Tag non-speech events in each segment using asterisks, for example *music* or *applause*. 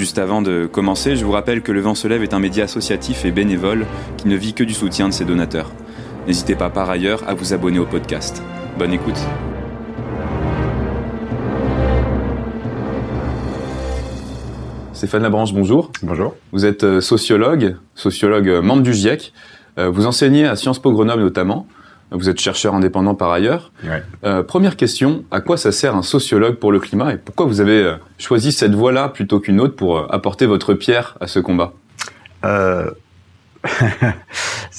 Juste avant de commencer, je vous rappelle que Le Vent se lève est un média associatif et bénévole qui ne vit que du soutien de ses donateurs. N'hésitez pas par ailleurs à vous abonner au podcast. Bonne écoute. Stéphane Labranche, bonjour. Bonjour. Vous êtes euh, sociologue, sociologue euh, membre du GIEC. Euh, vous enseignez à Sciences Po Grenoble notamment. Vous êtes chercheur indépendant par ailleurs. Ouais. Euh, première question, à quoi ça sert un sociologue pour le climat et pourquoi vous avez euh, choisi cette voie-là plutôt qu'une autre pour euh, apporter votre pierre à ce combat? Euh... *laughs*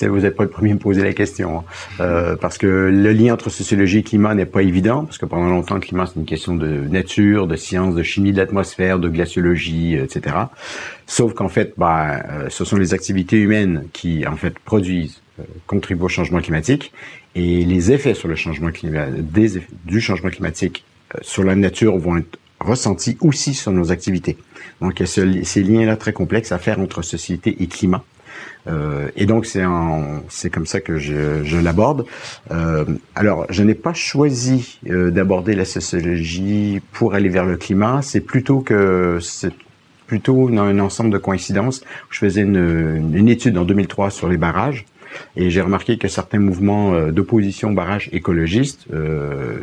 vous n'êtes pas le premier à me poser la question. hein. Euh, parce que le lien entre sociologie et climat n'est pas évident, parce que pendant longtemps, le climat, c'est une question de nature, de sciences, de chimie de l'atmosphère, de glaciologie, euh, etc. Sauf qu'en fait, ben, ce sont les activités humaines qui, en fait, produisent, euh, contribuent au changement climatique, et les effets sur le changement climatique, du changement climatique euh, sur la nature vont être ressentis aussi sur nos activités. Donc, il y a ce- ces liens-là très complexes à faire entre société et climat. Euh, et donc c'est c'est comme ça que je, je l'aborde. Euh, alors je n'ai pas choisi euh, d'aborder la sociologie pour aller vers le climat. C'est plutôt que c'est plutôt un, un ensemble de coïncidences. Je faisais une, une étude en 2003 sur les barrages. Et j'ai remarqué que certains mouvements euh, d'opposition barrage écologistes euh,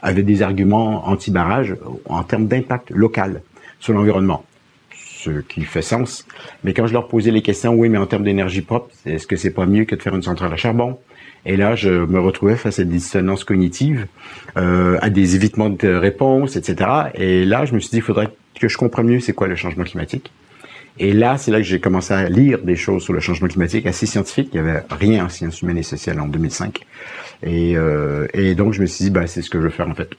avaient des arguments anti-barrage en termes d'impact local sur l'environnement ce qui fait sens. Mais quand je leur posais les questions, oui, mais en termes d'énergie propre, est-ce que c'est pas mieux que de faire une centrale à charbon? Et là, je me retrouvais face à des dissonances cognitives, euh, à des évitements de réponses, etc. Et là, je me suis dit, il faudrait que je comprenne mieux c'est quoi le changement climatique. Et là, c'est là que j'ai commencé à lire des choses sur le changement climatique assez scientifiques. Il y avait rien en sciences humaines et sociales en 2005. Et, euh, et donc, je me suis dit, bah, c'est ce que je veux faire en fait.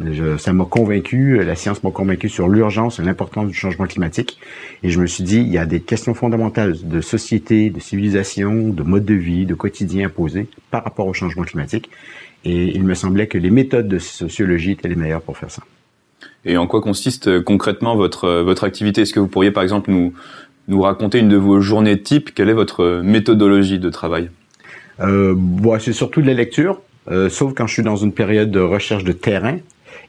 Je- ça m'a convaincu, la science m'a convaincu sur l'urgence et l'importance du changement climatique. Et je me suis dit, il y a des questions fondamentales de société, de civilisation, de mode de vie, de quotidien à poser par rapport au changement climatique. Et il me semblait que les méthodes de sociologie étaient les meilleures pour faire ça. Et en quoi consiste euh, concrètement votre, euh, votre activité? Est-ce que vous pourriez par exemple nous, nous raconter une de vos journées type? Quelle est votre euh, méthodologie de travail? Euh, bon, c'est surtout de la lecture, euh, sauf quand je suis dans une période de recherche de terrain.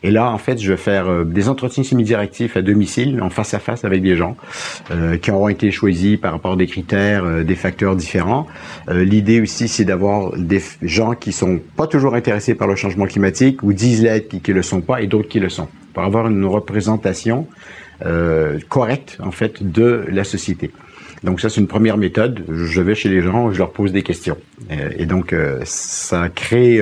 Et là, en fait, je vais faire euh, des entretiens semi-directifs à domicile, en face à face avec des gens euh, qui auront été choisis par rapport à des critères, euh, des facteurs différents. Euh, L'idée aussi, c'est d'avoir des gens qui sont pas toujours intéressés par le changement climatique ou disent l'être qui, qui le sont pas et d'autres qui le sont, pour avoir une représentation euh, correcte en fait de la société. Donc ça, c'est une première méthode. Je vais chez les gens, je leur pose des questions. Euh, Et donc, ça crée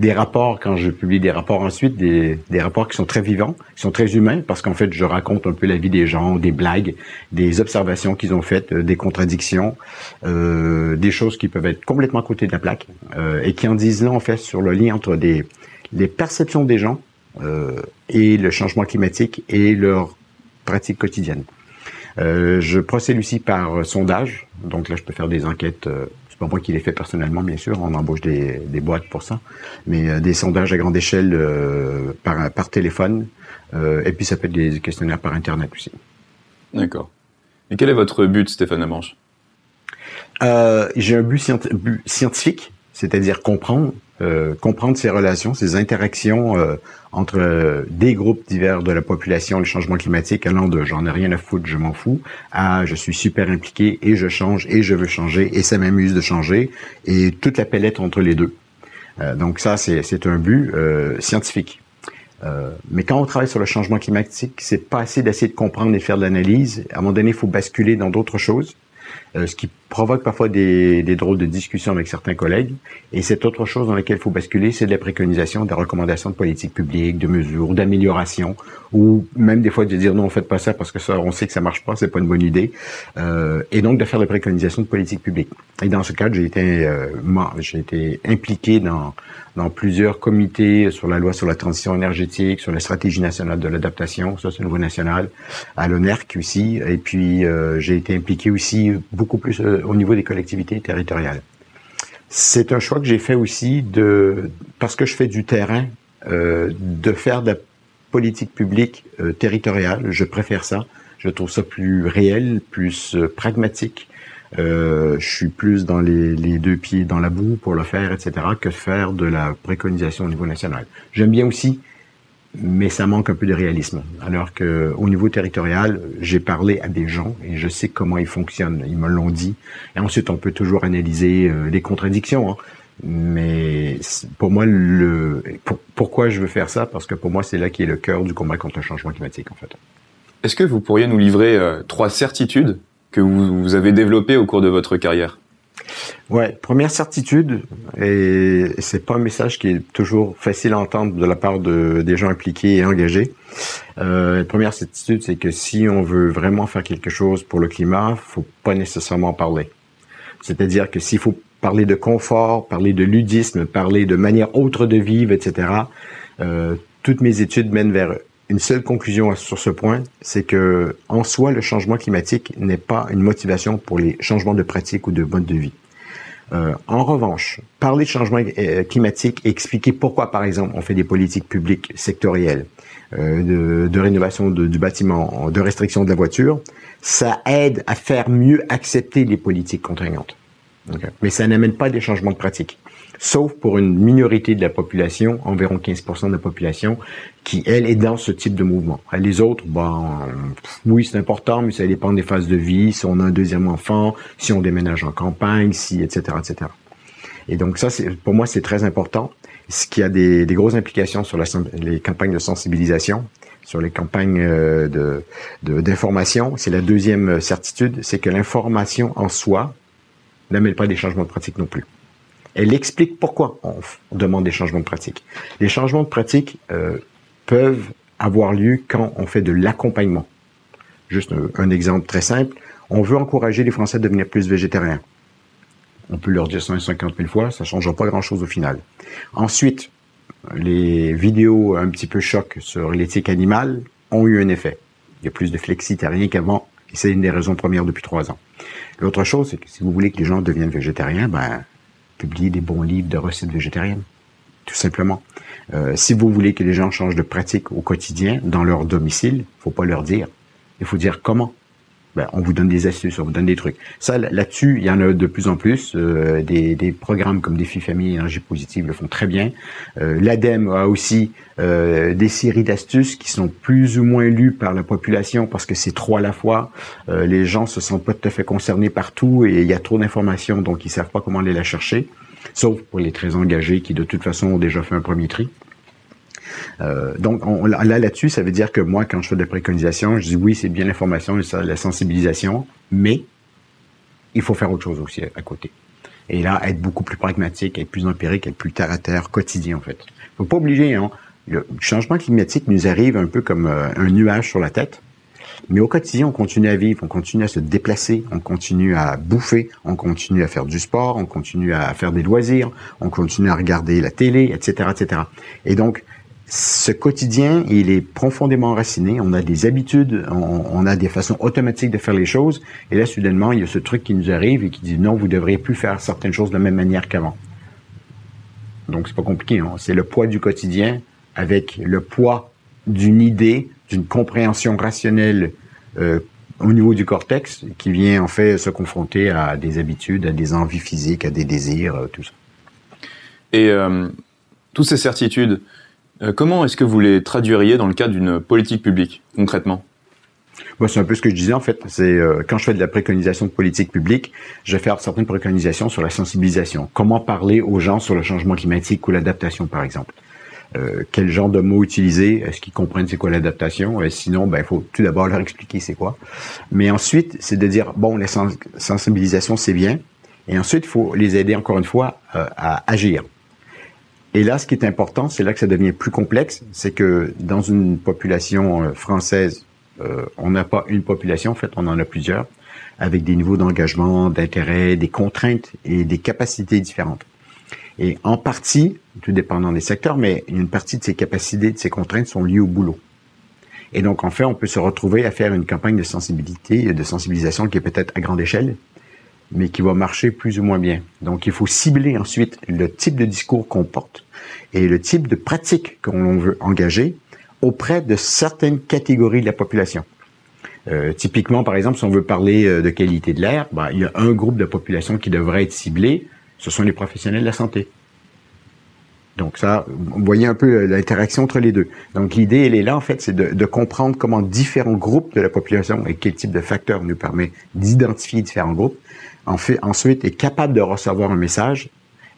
des rapports, quand je publie des rapports ensuite, des, des rapports qui sont très vivants, qui sont très humains, parce qu'en fait, je raconte un peu la vie des gens, des blagues, des observations qu'ils ont faites, euh, des contradictions, euh, des choses qui peuvent être complètement à côté de la plaque, euh, et qui en disent là, en fait, sur le lien entre des, les perceptions des gens euh, et le changement climatique et leurs pratiques quotidiennes. Euh, je procède aussi par euh, sondage. Donc là, je peux faire des enquêtes. Pas moi qui les fais personnellement, bien sûr. On embauche des, des boîtes pour ça. Mais euh, des sondages à grande échelle euh, par, par téléphone. Euh, et puis ça peut être des questionnaires par Internet aussi. D'accord. Et quel est votre but, Stéphane Labranche Euh, J'ai un but scientifique, c'est-à-dire comprendre, euh, comprendre ces relations, ces interactions euh, entre euh, des groupes divers de la population, le changement climatique, allant de j'en ai rien à foutre, je m'en fous, à je suis super impliqué et je change et je veux changer et ça m'amuse de changer et toute la palette entre les deux. Euh, donc ça, c'est un but euh, scientifique. Mais quand on travaille sur le changement climatique, c'est pas assez d'essayer de comprendre et faire de l'analyse. À un moment donné, il faut basculer dans d'autres choses, euh, ce qui provoque parfois des, des drôles de discussions avec certains collègues. Et cette autre chose dans laquelle il faut basculer, c'est de la préconisation, des recommandations de politique publique, de mesures, d'amélioration, ou même des fois de dire non, faites pas ça parce que ça, on sait que ça marche pas, c'est pas une bonne idée. Euh, et donc de faire des préconisations de politique publique. Et dans ce cadre, j'ai été, euh, moi, j'ai été impliqué dans dans plusieurs comités sur la loi sur la transition énergétique, sur la stratégie nationale de l'adaptation, ça c'est au niveau national, à l'ONERC aussi. Et puis euh, j'ai été impliqué aussi beaucoup plus euh, au niveau des collectivités territoriales. C'est un choix que j'ai fait aussi de parce que je fais du terrain, euh, de faire de la politique publique euh, territoriale. Je préfère ça. Je trouve ça plus réel, plus euh, pragmatique. Euh, je suis plus dans les, les, deux pieds dans la boue pour le faire, etc., que faire de la préconisation au niveau national. J'aime bien aussi mais ça manque un peu de réalisme. Alors que au niveau territorial, j'ai parlé à des gens et je sais comment ils fonctionnent. Ils me l'ont dit. Et ensuite, on peut toujours analyser euh, les contradictions. Hein. Mais pour moi, le pourquoi je veux faire ça? Parce que pour moi, c'est là qui est le cœur du combat contre le changement climatique, en fait. Est-ce que vous pourriez nous livrer euh, trois certitudes que vous, vous avez développées au cours de votre carrière? Ouais, première certitude, et c'est pas un message qui est toujours facile à entendre de la part de, des gens impliqués et engagés. Euh, première certitude, c'est que si on veut vraiment faire quelque chose pour le climat, faut pas nécessairement parler. C'est-à-dire que s'il faut parler de confort, parler de ludisme, parler de manière autre de vivre, etc., euh, toutes mes études mènent vers une seule conclusion sur ce point, c'est que en soi, le changement climatique n'est pas une motivation pour les changements de pratique ou de mode de vie. Euh, en revanche, parler de changement euh, climatique et expliquer pourquoi, par exemple, on fait des politiques publiques sectorielles euh, de, rénovation du bâtiment, de restriction de la voiture, ça aide à faire mieux accepter les politiques contraignantes. Mais ça n'amène pas des changements de pratique sauf pour une minorité de la population, environ 15% de la population, qui, elle, est dans ce type de mouvement. Les autres, bon, oui, c'est important, mais ça dépend des phases de vie, si on a un deuxième enfant, si on déménage en campagne, si, etc., etc. Et donc ça, pour moi, c'est très important. Ce qui a des, des grosses implications sur la, les campagnes de sensibilisation, sur les campagnes euh, de, d'information. C'est la deuxième certitude, c'est que l'information en soi n'amène pas des changements de pratique non plus. Elle explique pourquoi on, demande des changements de pratique. Les changements de pratique euh, peuvent avoir lieu quand on fait de l'accompagnement. Juste un, exemple très simple. On veut encourager les Français à devenir plus végétariens. On peut leur dire 150 000 fois, ça ne changera pas grand-chose au final. Ensuite, les vidéos un petit peu choc sur l'éthique animale ont eu un effet. Il y a plus de flexitariens qu'avant, et c'est une des raisons premières depuis trois ans. L'autre chose, c'est que si vous voulez que les gens deviennent végétariens, ben, publier des bons livres de recettes végétariennes, tout simplement. Euh, si vous voulez que les gens changent de pratique au quotidien dans leur domicile, faut pas leur dire. Il faut dire comment. Ben, on vous donne des astuces, on vous donne des trucs. Ça, là-dessus, il y en a de plus en plus. Euh, des, des, programmes comme Défi Famille Énergie Positive le font très bien. Euh, L'ADEME a aussi euh, des séries d'astuces qui sont plus ou moins lues par la population parce que c'est trop à la fois. Euh, les gens se sentent pas tout à fait concernés partout et il y a trop d'informations, donc ils savent pas comment aller la chercher. Sauf pour les très engagés qui, de toute façon, ont déjà fait un premier tri. Euh, donc on, là là-dessus, ça veut dire que moi, quand je fais des préconisations, je dis oui, c'est bien l'information, la sensibilisation, mais il faut faire autre chose aussi à, côté. Et là, être beaucoup plus pragmatique, être plus empirique, être plus terre à terre, quotidien en fait. Faut pas obliger. Hein, le changement climatique nous arrive un peu comme euh, un nuage sur la tête. Mais au quotidien, on continue à vivre, on continue à se déplacer, on continue à bouffer, on continue à faire du sport, on continue à faire des loisirs, on continue à regarder la télé, etc., etc. Et donc, ce quotidien, il est profondément enraciné. On a des habitudes, on, a des façons automatiques de faire les choses. Et là, soudainement, il y a ce truc qui nous arrive et qui dit non, vous devriez plus faire certaines choses de la même manière qu'avant. Donc, c'est pas compliqué. Hein. C'est le poids du quotidien avec le poids d'une idée, d'une compréhension rationnelle euh, au niveau du cortex qui vient en fait se confronter à des habitudes, à des envies physiques, à des désirs, euh, tout ça. Et euh, toutes ces certitudes, comment est-ce que vous les traduiriez dans le cadre d'une politique publique, concrètement? Moi, c'est un peu ce que je disais en fait. C'est euh, quand je fais de la préconisation de politique publique, je vais faire certaines préconisations sur la sensibilisation. Comment parler aux gens sur le changement climatique ou l'adaptation, par exemple? Euh, quel genre de mots utiliser? Est-ce qu'ils comprennent c'est quoi l'adaptation? Sinon, ben il faut tout d'abord leur expliquer c'est quoi. Mais ensuite, c'est de dire bon, la sensibilisation c'est bien, et ensuite il faut les aider encore une fois à agir. Et là, ce qui est important, c'est là que ça devient plus complexe, c'est que dans une population euh, française, euh, on n'a pas une population, en fait, on en a plusieurs, avec des niveaux d'engagement, d'intérêt, des contraintes et des capacités différentes. Et en partie, tout dépendant des secteurs, mais une partie de ces capacités, de ces contraintes sont liées au boulot. Et donc, en fait, on peut se retrouver à faire une campagne de sensibilité, de sensibilisation qui est peut-être à grande échelle, mais qui va marcher plus ou moins bien. Donc, il faut cibler ensuite le type de discours qu'on porte et le type de pratique qu'on veut engager auprès de certaines catégories de la population. Euh, typiquement, par exemple, si on veut parler euh, de qualité de l'air, ben, il y a un groupe de population qui devrait être ciblé, ce sont les professionnels de la santé. Donc ça, vous voyez un peu euh, l'interaction entre les deux. Donc l'idée, elle est là, en fait, c'est de, de, comprendre comment différents groupes de la population et quel type de facteurs nous permet d'identifier différents groupes, en fait, ensuite est capable de recevoir un message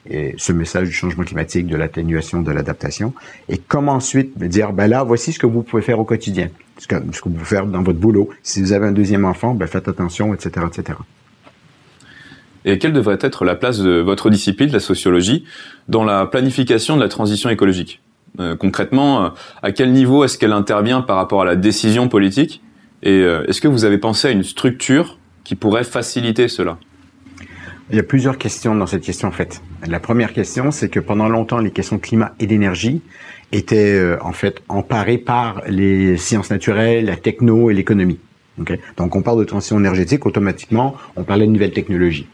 et ce message du changement climatique, de l'atténuation, de l'adaptation, et comment ensuite dire, ben là, voici ce que vous pouvez faire au quotidien, ce que, vous pouvez faire dans votre boulot. Si vous avez un deuxième enfant, ben faites attention, etc., etc. Et quelle devrait être la place de votre discipline, la sociologie, dans la planification de la transition écologique? Euh, Concrètement, euh, à quel niveau est-ce qu'elle intervient par rapport à la décision politique? Et euh, est-ce que vous avez pensé à une structure qui pourrait faciliter cela? Il y a plusieurs questions dans cette question en fait. La première question, c'est que pendant longtemps, les questions de climat et d'énergie étaient euh, en fait emparées par les sciences naturelles, la techno et l'économie. Donc on parle de transition énergétique, automatiquement, on parlait de nouvelles technologies.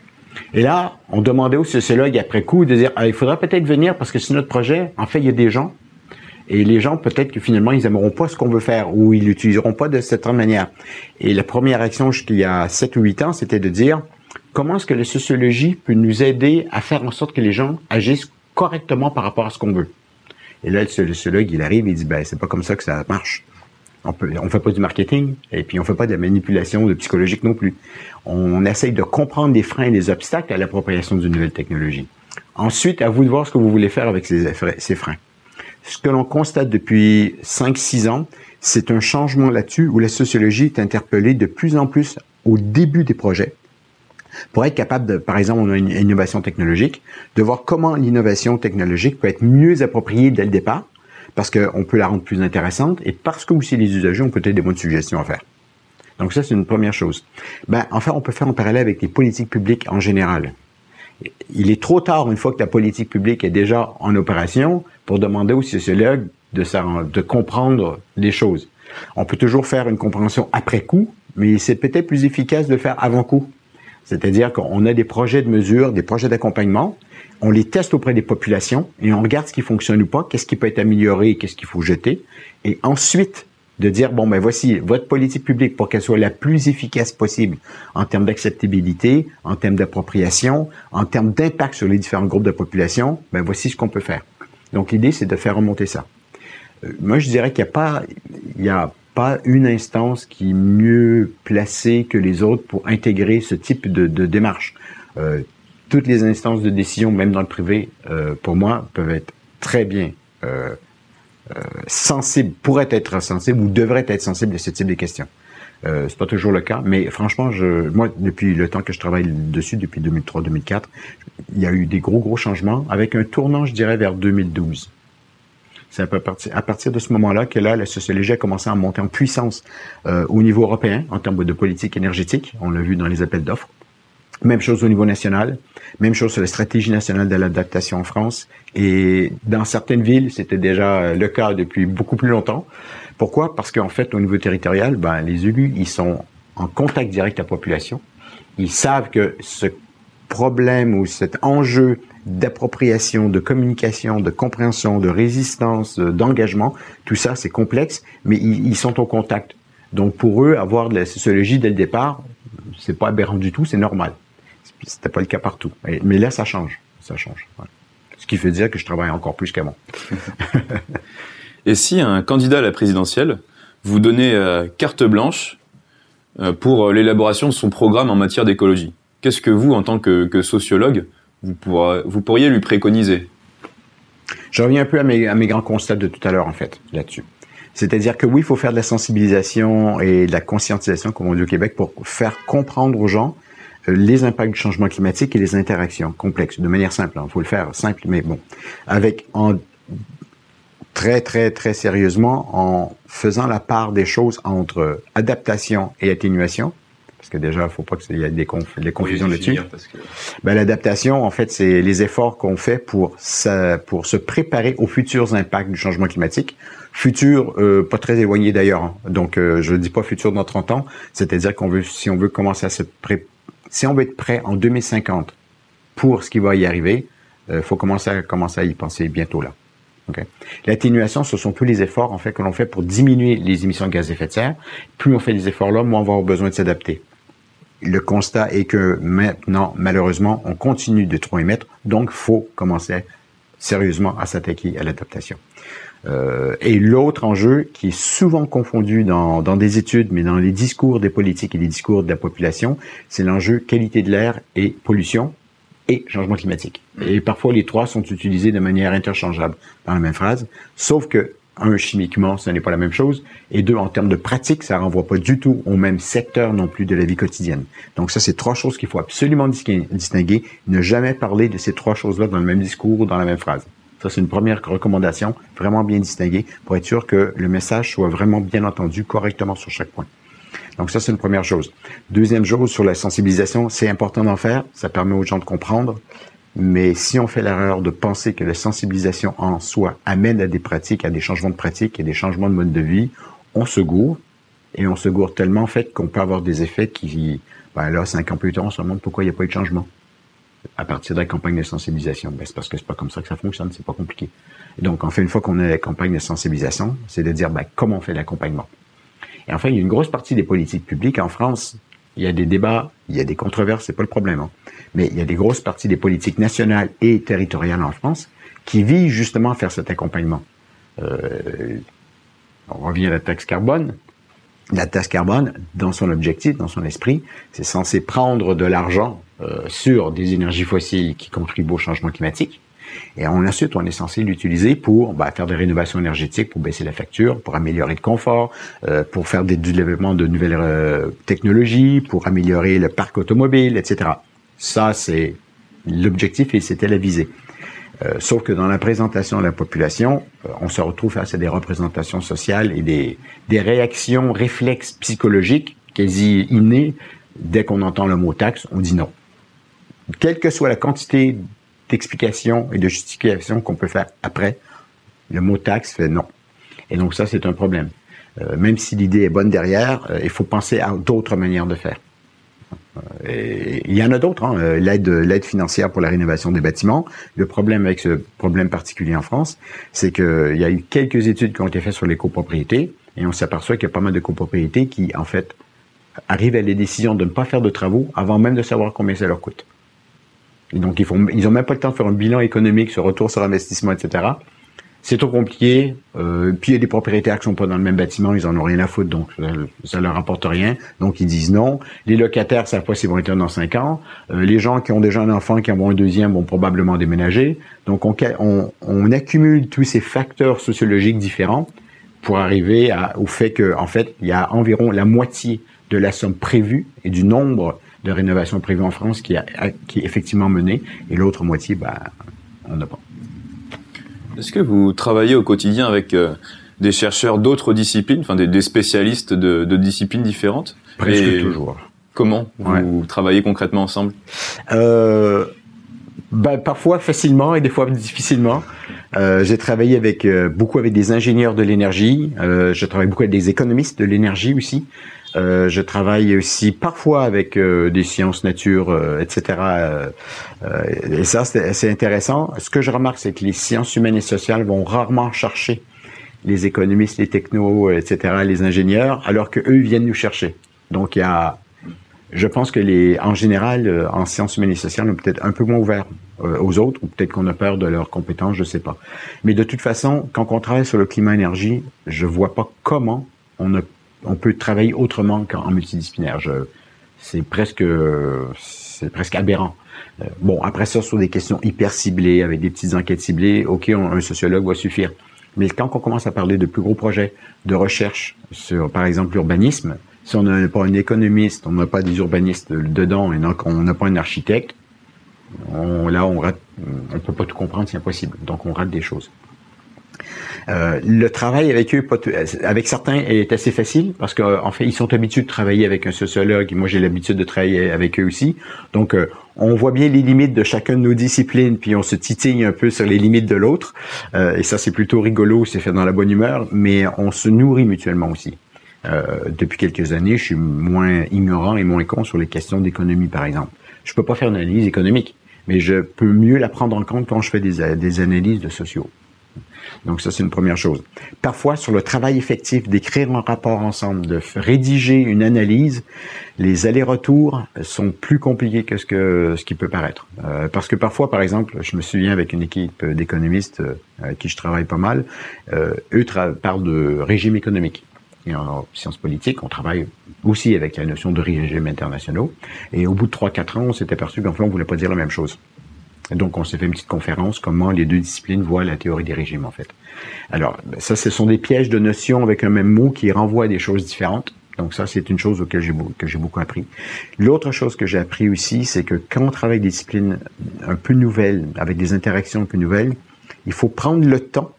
Et là, on demandait aux sociologues après coup de dire, ah, il faudrait peut-être venir parce que c'est notre projet. En fait, il y a des gens et les gens, peut-être que finalement, ils aimeront pas ce qu'on veut faire ou ils l'utiliseront pas de cette manière. Et la première action, il y a 7 ou 8 ans, c'était de dire, comment est-ce que la sociologie peut nous aider à faire en sorte que les gens agissent correctement par rapport à ce qu'on veut? Et là, le sociologue, il arrive, il dit, ben, c'est pas comme ça que ça marche. On on fait pas du marketing, et puis on fait pas de la manipulation psychologique non plus. On essaye de comprendre les freins et les obstacles à l'appropriation d'une nouvelle technologie. Ensuite, à vous de voir ce que vous voulez faire avec ces, ces freins. Ce que l'on constate depuis 5-6 ans, c'est un changement là-dessus où la sociologie est interpellée de plus en plus au début des projets pour être capable de, par exemple, on a une innovation technologique, de voir comment l'innovation technologique peut être mieux appropriée dès le départ, parce qu'on peut la rendre plus intéressante, et parce que aussi les usagers ont peut-être des bonnes suggestions à faire. Donc ça, c'est une première chose. Ben, enfin, on peut faire un parallèle avec les politiques publiques en général. Il est trop tard, une fois que la politique publique est déjà en opération, pour demander aux sociologues de, de comprendre les choses. On peut toujours faire une compréhension après coup, mais c'est peut-être plus efficace de faire avant coup. C'est-à-dire qu'on a des projets de mesure, des projets d'accompagnement, on les teste auprès des populations et on regarde ce qui fonctionne ou pas, qu'est-ce qui peut être amélioré, qu'est-ce qu'il faut jeter, et ensuite de dire bon ben voici votre politique publique pour qu'elle soit la plus efficace possible en termes d'acceptabilité, en termes d'appropriation, en termes d'impact sur les différents groupes de population, ben voici ce qu'on peut faire. Donc l'idée c'est de faire remonter ça. Euh, moi je dirais qu'il n'y a pas il y a pas une instance qui est mieux placée que les autres pour intégrer ce type de, démarche. Euh, toutes les instances de décision, même dans le privé, euh, pour moi, peuvent être très bien euh, sensibles, pourraient être sensibles ou devraient être sensibles de ce type de questions. Euh, c'est pas toujours le cas, mais franchement, moi, depuis le temps que je travaille dessus, depuis 2003-2004, il y a eu des gros, gros changements avec un tournant, je dirais, vers 2012. C'est à partir de ce moment-là que là, la sociologie a commencé à monter en puissance euh, au niveau européen en termes de politique énergétique. On l'a vu dans les appels d'offres. Même chose au niveau national. Même chose sur la stratégie nationale de l'adaptation en France. Et dans certaines villes, c'était déjà le cas depuis beaucoup plus longtemps. Pourquoi? Parce qu'en fait, au niveau territorial, ben, les élus, ils sont en contact direct avec la population. Ils savent que ce problème ou cet enjeu d'appropriation, de communication, de compréhension, de résistance, d'engagement. Tout ça, c'est complexe, mais ils, sont au contact. Donc pour eux, avoir de la sociologie dès le départ, c'est pas aberrant du tout, c'est normal. C'était pas le cas partout. Mais là, ça change. Ça change. Ce qui fait dire que je travaille encore plus qu'avant. *laughs* Et si un candidat à la présidentielle vous donnait euh, carte blanche euh, pour l'élaboration de son programme en matière d'écologie, qu'est-ce que vous, en tant que sociologue, vous, vous pourriez lui préconiser? Je reviens un peu à mes, grands constats de tout à l'heure, en fait, là-dessus. C'est-à-dire que oui, il faut faire de la sensibilisation et de la conscientisation, comme on dit au Québec, pour faire comprendre aux gens euh, les impacts du changement climatique et les interactions complexes, de manière simple. Il hein. faut le faire simple, mais bon, avec en très très très sérieusement en faisant la part des choses entre adaptation et atténuation, parce que déjà, il faut pas qu'il y ait des, des confusions là-dessus. Que... Ben, l'adaptation, en fait, c'est les efforts qu'on fait pour, pour se préparer aux futurs impacts du changement climatique. Futur, euh, pas très éloigné d'ailleurs. Hein. Donc, euh, je ne dis pas futur dans 30 ans. C'est-à-dire qu'on veut, si on veut commencer à se si on veut être prêt en 2050 pour ce qui va y arriver, il euh, faut commencer à, commencer à y penser bientôt là. L'atténuation, ce sont tous les efforts en fait que l'on fait pour diminuer les émissions de gaz à effet de serre. Plus on fait des efforts là, moins on va avoir besoin de s'adapter. Le constat est que maintenant, malheureusement, on continue de trop émettre, donc faut commencer sérieusement à s'attaquer à l'adaptation. Euh, et l'autre enjeu qui est souvent confondu dans, dans des études, mais dans les discours des politiques et les discours de la population, c'est l'enjeu qualité de l'air et pollution et changement climatique. Et parfois, les trois sont utilisés de manière interchangeable dans la même phrase, sauf que un, chimiquement, ce n'est pas la même chose, et deux, en termes de pratique, ça renvoie pas du tout au même secteur non plus de la vie quotidienne. Donc ça, c'est trois choses qu'il faut absolument distinguer, ne jamais parler de ces trois choses-là dans le même discours ou dans la même phrase. Ça, c'est une première recommandation, vraiment bien distinguée, pour être sûr que le message soit vraiment bien entendu correctement sur chaque point. Donc ça, c'est une première chose. Deuxième chose, sur la sensibilisation, c'est important d'en faire, ça permet aux gens de comprendre, mais si on fait l'erreur de penser que la sensibilisation en soi amène à des pratiques, à des changements de pratiques et des changements de mode de vie, on se gourre, et on se gourre tellement en fait qu'on peut avoir des effets qui, ben là, cinq ans plus tard, on se demande pourquoi il n'y a pas eu de changement à partir de la campagne de sensibilisation. Ben, c'est parce que c'est pas comme ça que ça fonctionne, c'est pas compliqué. Et donc, en fait, une fois qu'on a la campagne de sensibilisation, c'est de dire ben, comment on fait l'accompagnement? Et enfin, il y a une grosse partie des politiques publiques en France. Il y a des débats, il y a des controverses, c'est pas le problème. Hein. Mais il y a des grosses parties des politiques nationales et territoriales en France qui visent justement à faire cet accompagnement. Euh, on revient à la taxe carbone. La taxe carbone, dans son objectif, dans son esprit, c'est censé prendre de l'argent euh, sur des énergies fossiles qui contribuent au changement climatique et ensuite, on est censé l'utiliser pour bah, faire des rénovations énergétiques, pour baisser la facture, pour améliorer le confort, euh, pour faire des développements de nouvelles euh, technologies, pour améliorer le parc automobile, etc. Ça, c'est l'objectif et c'était la visée. Euh, sauf que dans la présentation de la population, on se retrouve face à des représentations sociales et des, des réactions réflexes psychologiques quasi innées. Dès qu'on entend le mot taxe, on dit non. Quelle que soit la quantité d'explication et de justification qu'on peut faire après, le mot taxe fait non. Et donc ça, c'est un problème. Euh, même si l'idée est bonne derrière, euh, il faut penser à d'autres manières de faire. Euh, il y en a d'autres, hein, l'aide, l'aide financière pour la rénovation des bâtiments. Le problème avec ce problème particulier en France, c'est qu'il y a eu quelques études qui ont été faites sur les copropriétés et on s'aperçoit qu'il y a pas mal de copropriétés qui, en fait, arrivent à la décision de ne pas faire de travaux avant même de savoir combien ça leur coûte. Donc, ils font, ils ont même pas le temps de faire un bilan économique sur retour sur investissement, etc. C'est trop compliqué. Euh, puis il y a des propriétaires qui sont pas dans le même bâtiment, ils en ont rien à foutre, donc ça, ça leur apporte rien. Donc ils disent non. Les locataires savent pas s'ils vont être dans cinq ans. Euh, les gens qui ont déjà un enfant, qui en ont un deuxième, vont probablement déménager. Donc on, on, on accumule tous ces facteurs sociologiques différents pour arriver à, au fait que, en fait, il y a environ la moitié de la somme prévue et du nombre de rénovation privée en France qui, a, qui est effectivement menée, et l'autre moitié, ben, on n'a pas. Est-ce que vous travaillez au quotidien avec euh, des chercheurs d'autres disciplines, enfin des, spécialistes de, disciplines différentes? Presque toujours. Comment vous travaillez concrètement ensemble? Euh, ben, Parfois facilement et des fois difficilement. Euh, j'ai travaillé avec euh, beaucoup avec des ingénieurs de l'énergie. Euh, je travaille beaucoup avec des économistes de l'énergie aussi. Euh, je travaille aussi parfois avec euh, des sciences nature, euh, etc. et ça, c'est intéressant. Ce que je remarque, c'est que les sciences humaines et sociales vont rarement chercher les économistes, les technos, etc., les ingénieurs, alors que eux viennent nous chercher. Donc, il y a, je pense que les, en général, en sciences humaines et sociales, on est peut-être un peu moins ouverts aux autres, ou peut-être qu'on a peur de leurs compétences, je sais pas. Mais de toute façon, quand on travaille sur le climat-énergie, je vois pas comment on a on peut travailler autrement qu'en multidisciplinaire. C'est presque, c'est presque aberrant. Euh, bon, après ça, sur des questions hyper ciblées, avec des petites enquêtes ciblées, ok, un sociologue va suffire. Mais quand on commence à parler de plus gros projets de recherche sur, par exemple, l'urbanisme, si on n'a pas un économiste, on n'a pas des urbanistes dedans, et donc on n'a pas un architecte, on, là, on rate, on peut pas tout comprendre, c'est impossible. Donc, on rate des choses. Euh, le travail avec eux, avec certains, est assez facile parce qu'en fait, ils sont habitués de travailler avec un sociologue. Et moi, j'ai l'habitude de travailler avec eux aussi. Donc, euh, on voit bien les limites de chacun de nos disciplines, puis on se titille un peu sur les limites de l'autre. Euh, et ça, c'est plutôt rigolo, c'est fait dans la bonne humeur, mais on se nourrit mutuellement aussi. Euh, depuis quelques années, je suis moins ignorant et moins con sur les questions d'économie, par exemple. Je peux pas faire une analyse économique, mais je peux mieux la prendre en compte quand je fais des, des analyses de sociaux. Donc ça, c'est une première chose. Parfois, sur le travail effectif d'écrire un rapport ensemble, de rédiger une analyse, les allers-retours sont plus compliqués que ce que ce qui peut paraître. Euh, parce que parfois, par exemple, je me souviens avec une équipe d'économistes euh, avec qui je travaille pas mal, euh, eux parlent de régime économique. Et en sciences politiques, on travaille aussi avec la notion de régime internationaux. Et au bout de 3-4 ans, on s'est aperçu qu'en fait, on voulait pas dire la même chose. Donc, on s'est fait une petite conférence, comment les deux disciplines voient la théorie des régimes, en fait. Alors, ça, ce sont des pièges de notions avec un même mot qui renvoient à des choses différentes. Donc ça, c'est une chose auquel j'ai que j'ai beaucoup appris. L'autre chose que j'ai appris aussi, c'est que quand on travaille des disciplines un peu nouvelles, avec des interactions un peu nouvelles, il faut prendre le temps,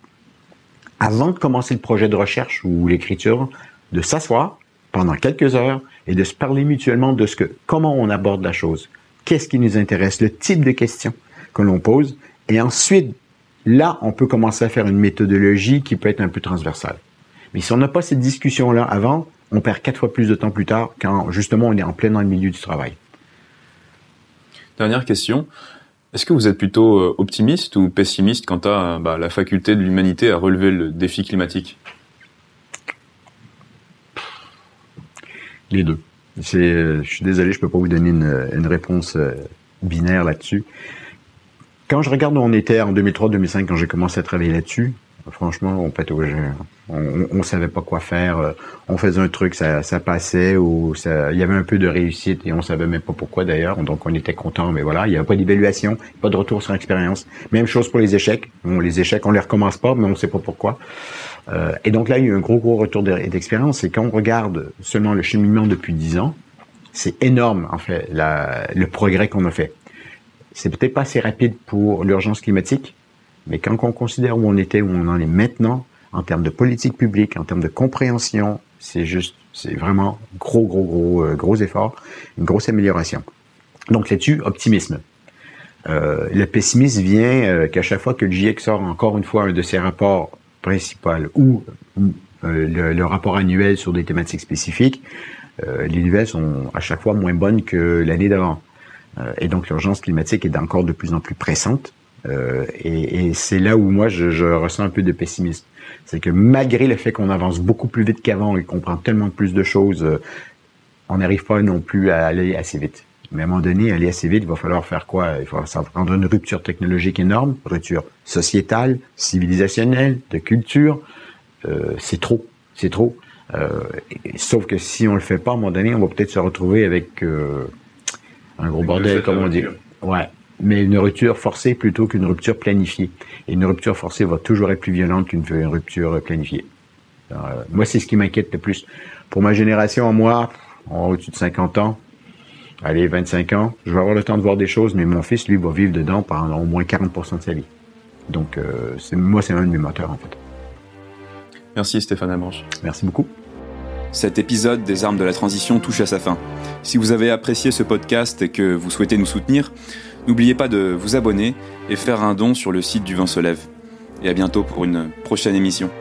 avant de commencer le projet de recherche ou l'écriture, de s'asseoir pendant quelques heures et de se parler mutuellement de ce que, comment on aborde la chose, qu'est-ce qui nous intéresse, le type de questions que l'on pose. Et ensuite, là, on peut commencer à faire une méthodologie qui peut être un peu transversale. Mais si on n'a pas cette discussion-là avant, on perd quatre fois plus de temps plus tard quand justement on est en plein dans le milieu du travail. Dernière question. Est-ce que vous êtes plutôt euh, optimiste ou pessimiste quant à bah, la faculté de l'humanité à relever le défi climatique? Les deux. Euh, je suis désolé, je peux pas vous donner une, une réponse euh, binaire là-dessus. Quand je regarde où on était en 2003-2005, quand j'ai commencé à travailler là-dessus, franchement, on pataugeait. On, on, savait pas quoi faire. On faisait un truc, ça, ça passait, ou il y avait un peu de réussite et on savait même pas pourquoi d'ailleurs. Donc on était content, mais voilà, il y avait pas d'évaluation, pas de retour sur expérience. Même chose pour les échecs. Bon, les échecs, on les recommence pas, mais on sait pas pourquoi. Euh, et donc là, il y a eu un gros gros retour d'expérience. Et quand on regarde seulement le cheminement depuis dix ans, c'est énorme en fait la, le progrès qu'on a fait c'est peut-être pas assez rapide pour l'urgence climatique, mais quand on considère où on était, où on en est maintenant, en termes de politique publique, en termes de compréhension, c'est juste, c'est vraiment gros, gros, gros, euh, gros effort, une grosse amélioration. Donc là-dessus, optimisme. Euh, le pessimisme vient euh, qu'à chaque fois que le GIEC sort encore une fois un de ses rapports principaux ou le, le, rapport annuel sur des thématiques spécifiques, les nouvelles sont à chaque fois moins bonnes que l'année d'avant. Euh, et donc l'urgence climatique est encore de plus en plus pressante. Euh, et, et c'est là où moi je, je, ressens un peu de pessimisme. C'est que malgré le fait qu'on avance beaucoup plus vite qu'avant et qu'on prend tellement plus de choses, euh, on n'arrive pas non plus à aller assez vite. Mais à un moment donné, aller assez vite, il va falloir faire quoi? Il va falloir prendre une rupture technologique énorme, rupture sociétale, civilisationnelle, de culture. Euh, c'est trop, c'est trop. Euh, sauf que si on le fait pas, à un moment donné, on va peut-être se retrouver avec euh, un gros bordel, comme on dit. Ouais. Mais une rupture forcée plutôt qu'une rupture planifiée. Et une rupture forcée va toujours être plus violente qu'une rupture planifiée. Euh, moi, c'est ce qui m'inquiète le plus. Pour ma génération, moi, au-dessus de 50 ans, allez, 25 ans, je vais avoir le temps de voir des choses, mais mon fils, lui, va vivre dedans pendant au moins 40% de sa vie. Donc, euh, moi, c'est un de mes moteurs, en fait. Merci Stéphane Abranche. Merci beaucoup. Cet épisode des armes de la transition touche à sa fin. Si vous avez apprécié ce podcast et que vous souhaitez nous soutenir, n'oubliez pas de vous abonner et faire un don sur le site du Vin se lève. Et à bientôt pour une prochaine émission.